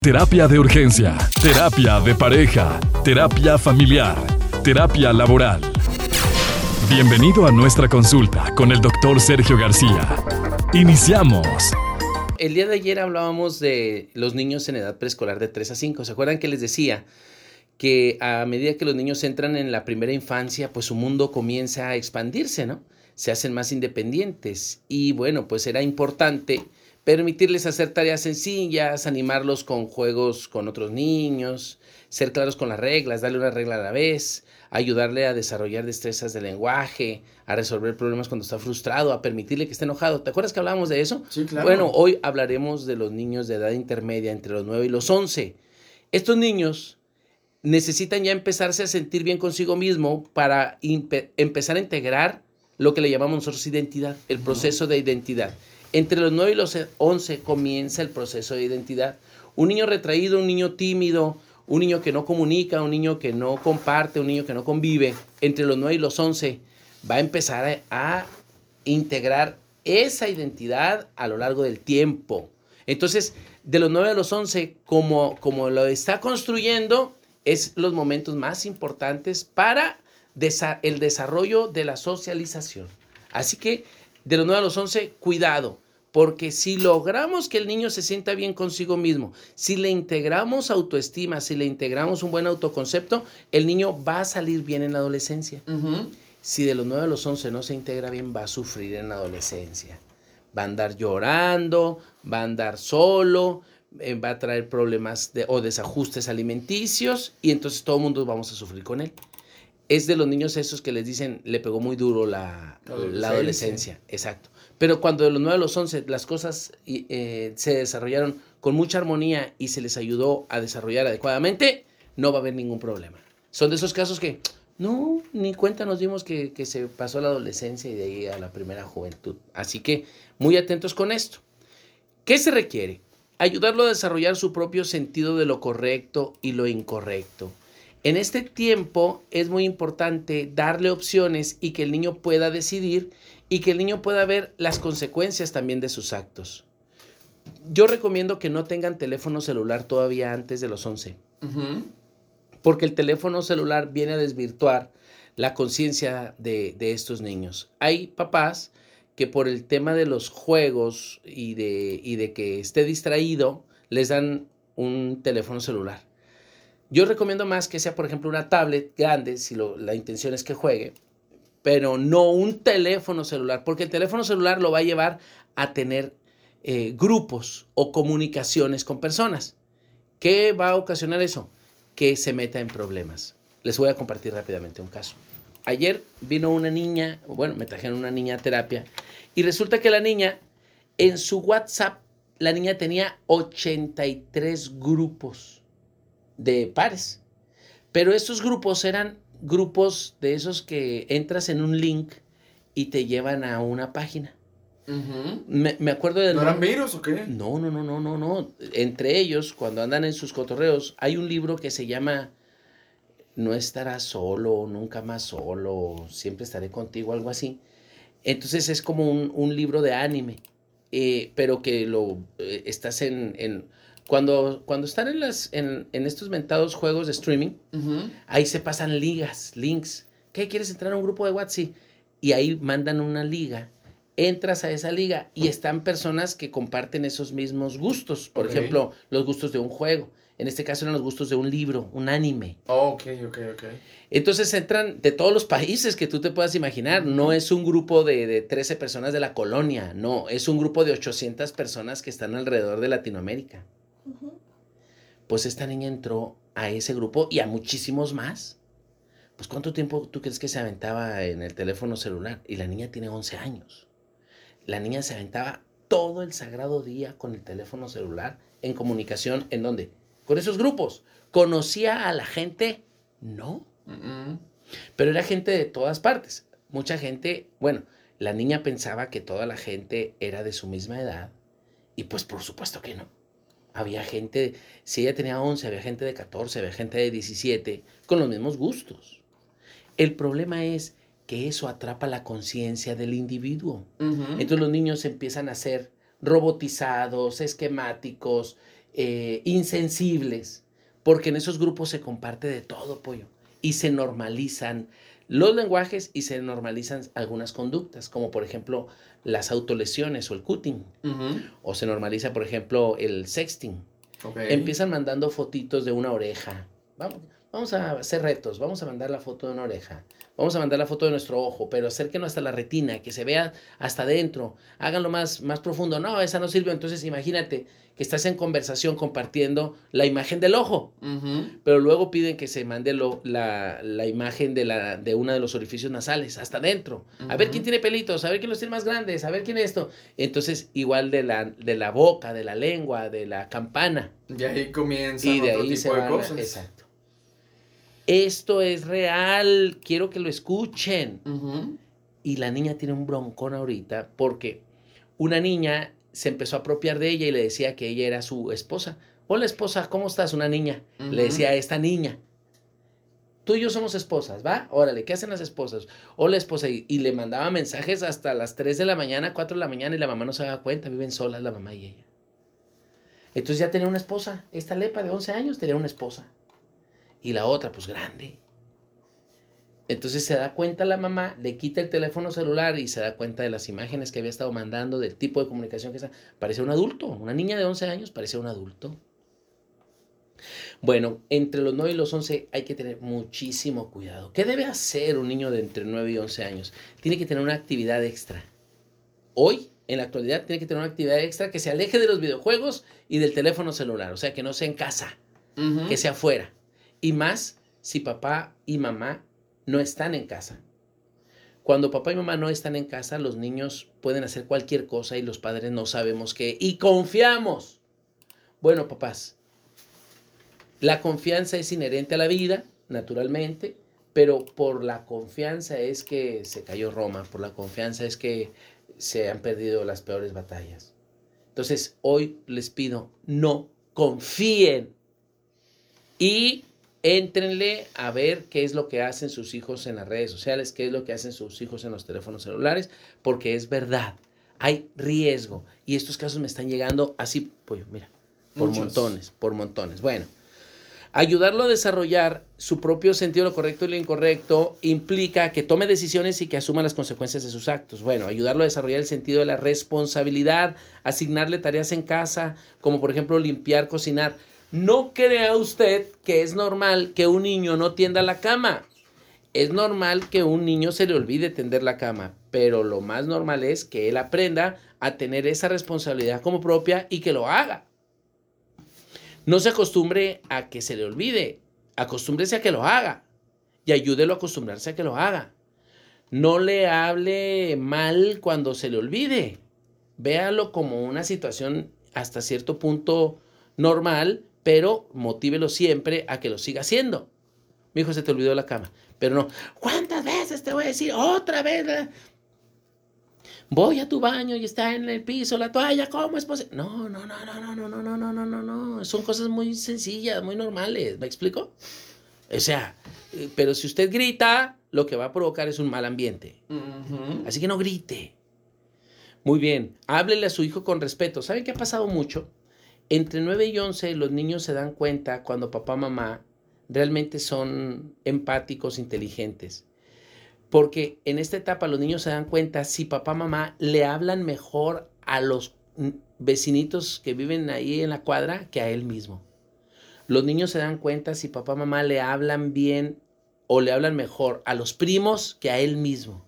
Terapia de urgencia, terapia de pareja, terapia familiar, terapia laboral. Bienvenido a nuestra consulta con el doctor Sergio García. Iniciamos. El día de ayer hablábamos de los niños en edad preescolar de 3 a 5. ¿Se acuerdan que les decía que a medida que los niños entran en la primera infancia, pues su mundo comienza a expandirse, ¿no? Se hacen más independientes. Y bueno, pues era importante permitirles hacer tareas sencillas, animarlos con juegos con otros niños, ser claros con las reglas, darle una regla a la vez, ayudarle a desarrollar destrezas de lenguaje, a resolver problemas cuando está frustrado, a permitirle que esté enojado. ¿Te acuerdas que hablábamos de eso? Sí, claro. Bueno, hoy hablaremos de los niños de edad intermedia entre los 9 y los 11. Estos niños necesitan ya empezarse a sentir bien consigo mismo para empezar a integrar lo que le llamamos nosotros identidad, el proceso de identidad. Entre los 9 y los 11 comienza el proceso de identidad. Un niño retraído, un niño tímido, un niño que no comunica, un niño que no comparte, un niño que no convive, entre los 9 y los 11 va a empezar a, integrar esa identidad a lo largo del tiempo. Entonces, de los 9 a los 11, como, como lo está construyendo, es los momentos más importantes para el desarrollo de la socialización. Así que de los 9 a los 11, cuidado, porque si logramos que el niño se sienta bien consigo mismo, si le integramos autoestima, si le integramos un buen autoconcepto, el niño va a salir bien en la adolescencia. Si de los 9 a los 11 no se integra bien, va a sufrir en la adolescencia. Va a andar llorando, va a andar solo, eh, va a traer problemas o desajustes alimenticios y entonces todo el mundo vamos a sufrir con él es de los niños esos que les dicen, le pegó muy duro la, la adolescencia. Exacto. Pero cuando de los 9 a los 11 las cosas eh, se desarrollaron con mucha armonía y se les ayudó a desarrollar adecuadamente, no va a haber ningún problema. Son de esos casos que, no, ni cuenta nos dimos que, que se pasó a la adolescencia y de ahí a la primera juventud. Así que muy atentos con esto. ¿Qué se requiere? Ayudarlo a desarrollar su propio sentido de lo correcto y lo incorrecto en este tiempo es muy importante darle opciones y que el niño pueda decidir y que el niño pueda ver las consecuencias también de sus actos. Yo recomiendo que no tengan teléfono celular todavía antes de los 11, porque el teléfono celular viene a desvirtuar la conciencia de, estos niños. Hay papás que por el tema de los juegos y de, y de que esté distraído, les dan un teléfono celular. Yo recomiendo más que sea, por ejemplo, una tablet grande, si la intención es que juegue, pero no un teléfono celular, porque el teléfono celular lo va a llevar a tener eh, grupos o comunicaciones con personas. ¿Qué va a ocasionar eso? Que se meta en problemas. Les voy a compartir rápidamente un caso. Ayer vino una niña, bueno, me trajeron una niña a terapia, y resulta que la niña, en su WhatsApp, la niña tenía 83 grupos de pares. Pero estos grupos eran grupos de esos que entras en un link y te llevan a una página. me, acuerdo de... ¿No eran virus o qué? No, no, no, no, no, no. Entre ellos, cuando andan en sus cotorreos, hay un libro que se llama No estarás solo, nunca más solo, siempre estaré contigo, algo así. Entonces es como un, libro de anime, eh, pero que lo eh, estás en cuando, cuando están en, las, en, estos mentados juegos de streaming, ahí se pasan ligas, links. ¿Qué quieres entrar a un grupo de WhatsApp? Y ahí mandan una liga. Entras a esa liga y están personas que comparten esos mismos gustos. Por ejemplo, los gustos de un juego. En este caso eran los gustos de un libro, un anime. Oh, ok, ok, ok. Entonces entran de todos los países que tú te puedas imaginar. No es un grupo de, de 13 personas de la colonia, no. Es un grupo de 800 personas que están alrededor de Latinoamérica. Pues esta niña entró a ese grupo y a muchísimos más. Pues ¿cuánto tiempo tú crees que se aventaba en el teléfono celular? Y la niña tiene 11 años. La niña se aventaba todo el sagrado día con el teléfono celular en comunicación. ¿En dónde? Con esos grupos. ¿Conocía a la gente? No. Pero era gente de todas partes. Mucha gente, bueno, la niña pensaba que toda la gente era de su misma edad. Y pues por supuesto que no. Había gente, si ella tenía 11, había gente de 14, había gente de 17, con los mismos gustos. El problema es que eso atrapa la conciencia del individuo. Entonces los niños empiezan a ser robotizados, esquemáticos, eh, insensibles, porque en esos grupos se comparte de todo, pollo, y se normalizan los lenguajes y se normalizan algunas conductas, como por ejemplo las autolesiones o el cutting, o se normaliza, por ejemplo, el sexting. Empiezan mandando fotitos de una oreja. Vamos, vamos a hacer retos, vamos a mandar la foto de una oreja. Vamos a mandar la foto de nuestro ojo, pero acérquenos hasta la retina, que se vea hasta adentro. Háganlo más, más profundo. No, esa no sirve. Entonces imagínate que estás en conversación compartiendo la imagen del ojo, pero luego piden que se mande lo- la, la imagen de, la, de uno de los orificios nasales, hasta adentro. A ver quién tiene pelitos, a ver quién los tiene más grandes, a ver quién esto. Entonces, igual de la, de la boca, de la lengua, de la campana. Y ahí comienzan Y de otro ahí se tipo de van. cosas. Exacto. Esto es real, quiero que lo escuchen. Y la niña tiene un broncón ahorita porque una niña se empezó a apropiar de ella y le decía que ella era su esposa. Hola esposa, ¿cómo estás? Una niña. Le decía a esta niña. Tú y yo somos esposas, ¿va? Órale, ¿qué hacen las esposas? Hola esposa. Y, y le mandaba mensajes hasta las 3 de la mañana, 4 de la mañana y la mamá no se daba cuenta. Viven solas la mamá y ella. Entonces ya tenía una esposa. Esta lepa de 11 años tenía una esposa. Y la otra, pues grande. Entonces se da cuenta la mamá, le quita el teléfono celular y se da cuenta de las imágenes que había estado mandando, del tipo de comunicación que está. Parecía un adulto. Una niña de 11 años parecía un adulto. Bueno, entre los 9 y los 11 hay que tener muchísimo cuidado. ¿Qué debe hacer un niño de entre 9 y 11 años? Tiene que tener una actividad extra. Hoy, en la actualidad, tiene que tener una actividad extra que se aleje de los videojuegos y del teléfono celular. O sea, que no sea en casa que sea afuera. Y más si papá y mamá no están en casa. Cuando papá y mamá no están en casa, los niños pueden hacer cualquier cosa y los padres no sabemos qué. Y confiamos. Bueno, papás, la confianza es inherente a la vida, naturalmente, pero por la confianza es que se cayó Roma, por la confianza es que se han perdido las peores batallas. Entonces, hoy les pido, no confíen y éntrenle a ver qué es lo que hacen sus hijos en las redes sociales, qué es lo que hacen sus hijos en los teléfonos celulares, porque es verdad, hay riesgo. Y estos casos me están llegando así, pues mira, por Muchos. montones, por montones. Bueno, ayudarlo a desarrollar su propio sentido de lo correcto y lo incorrecto implica que tome decisiones y que asuma las consecuencias de sus actos. Bueno, ayudarlo a desarrollar el sentido de la responsabilidad, asignarle tareas en casa, como por ejemplo limpiar, cocinar. No crea usted que es normal que un niño no tienda la cama. Es normal que un niño se le olvide tender la cama, pero lo más normal es que él aprenda a tener esa responsabilidad como propia y que lo haga. No se acostumbre a que se le olvide, acostúmbrese a que lo haga y ayúdelo a acostumbrarse a que lo haga. No le hable mal cuando se le olvide. Véalo como una situación hasta cierto punto normal, pero motívelo siempre a que lo siga haciendo. Mi hijo se te olvidó la cama, pero no. ¿Cuántas veces te voy a decir otra vez? Voy a tu baño y está en el piso la toalla, ¿cómo es posible? No, no, no, no, no, no, no, no, no, no, no, no. Son cosas muy sencillas, muy normales, ¿me explico? O sea, eh, pero si usted grita, lo que va a provocar es un mal ambiente. Así que no grite. Muy bien, háblele a su hijo con respeto. ¿Saben qué ha pasado mucho? Entre 9 y 11 los niños se dan cuenta cuando papá mamá realmente son empáticos, inteligentes. Porque en esta etapa los niños se dan cuenta si papá mamá le hablan mejor a los vecinitos que viven ahí en la cuadra que a él mismo. Los niños se dan cuenta si papá mamá le hablan bien o le hablan mejor a los primos que a él mismo.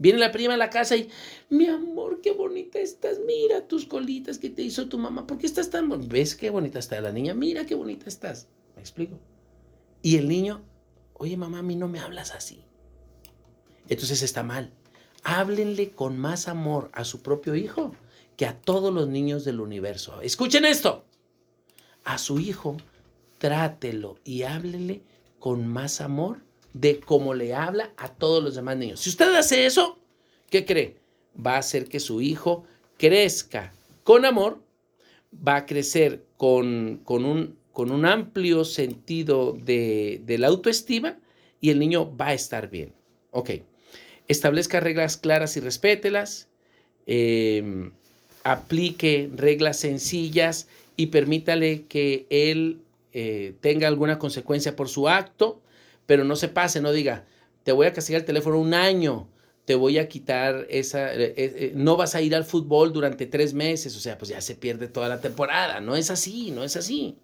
Viene la prima a la casa y, mi amor, qué bonita estás, mira tus colitas que te hizo tu mamá, ¿por qué estás tan bonita? ¿Ves qué bonita está la niña? Mira qué bonita estás. ¿Me explico? Y el niño, oye mamá, a mí no me hablas así. Entonces está mal. Háblenle con más amor a su propio hijo que a todos los niños del universo. Escuchen esto. A su hijo, trátelo y háblele con más amor de cómo le habla a todos los demás niños. Si usted hace eso, ¿qué cree? Va a hacer que su hijo crezca con amor, va a crecer con, con un, con un amplio sentido de, la autoestima y el niño va a estar bien. Ok. Establezca reglas claras y respételas. eh, aplique reglas sencillas y permítale que él eh, tenga alguna consecuencia por su acto, pero no se pase, no diga, te voy a castigar el teléfono un año, te voy a quitar esa, eh, eh, no vas a ir al fútbol durante tres meses, o sea, pues ya se pierde toda la temporada, no es así, no es así.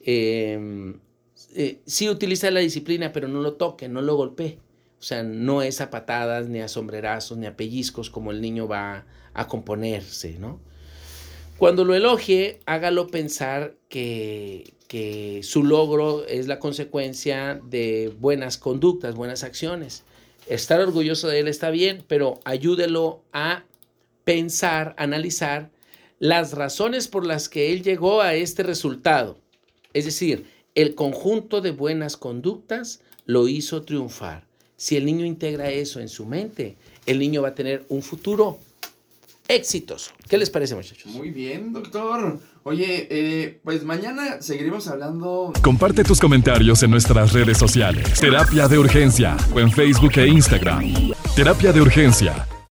Em, sí utiliza la disciplina, pero no lo toque, no lo golpee. O sea, no es a patadas, ni a sombrerazos, ni a pellizcos como el niño va a componerse, ¿no? Cuando lo elogie, hágalo pensar que, que su logro es la consecuencia de buenas conductas, buenas acciones. Estar orgulloso de él está bien, pero ayúdelo a pensar, analizar las razones por las que él llegó a este resultado. Es decir, el conjunto de buenas conductas lo hizo triunfar. Si el niño integra eso en su mente, el niño va a tener un futuro exitoso. ¿Qué les parece, muchachos? Muy bien, doctor. Oye, eh, pues mañana seguiremos hablando. Comparte tus comentarios en nuestras redes sociales. Terapia de Urgencia o en Facebook e Instagram. Terapia de Urgencia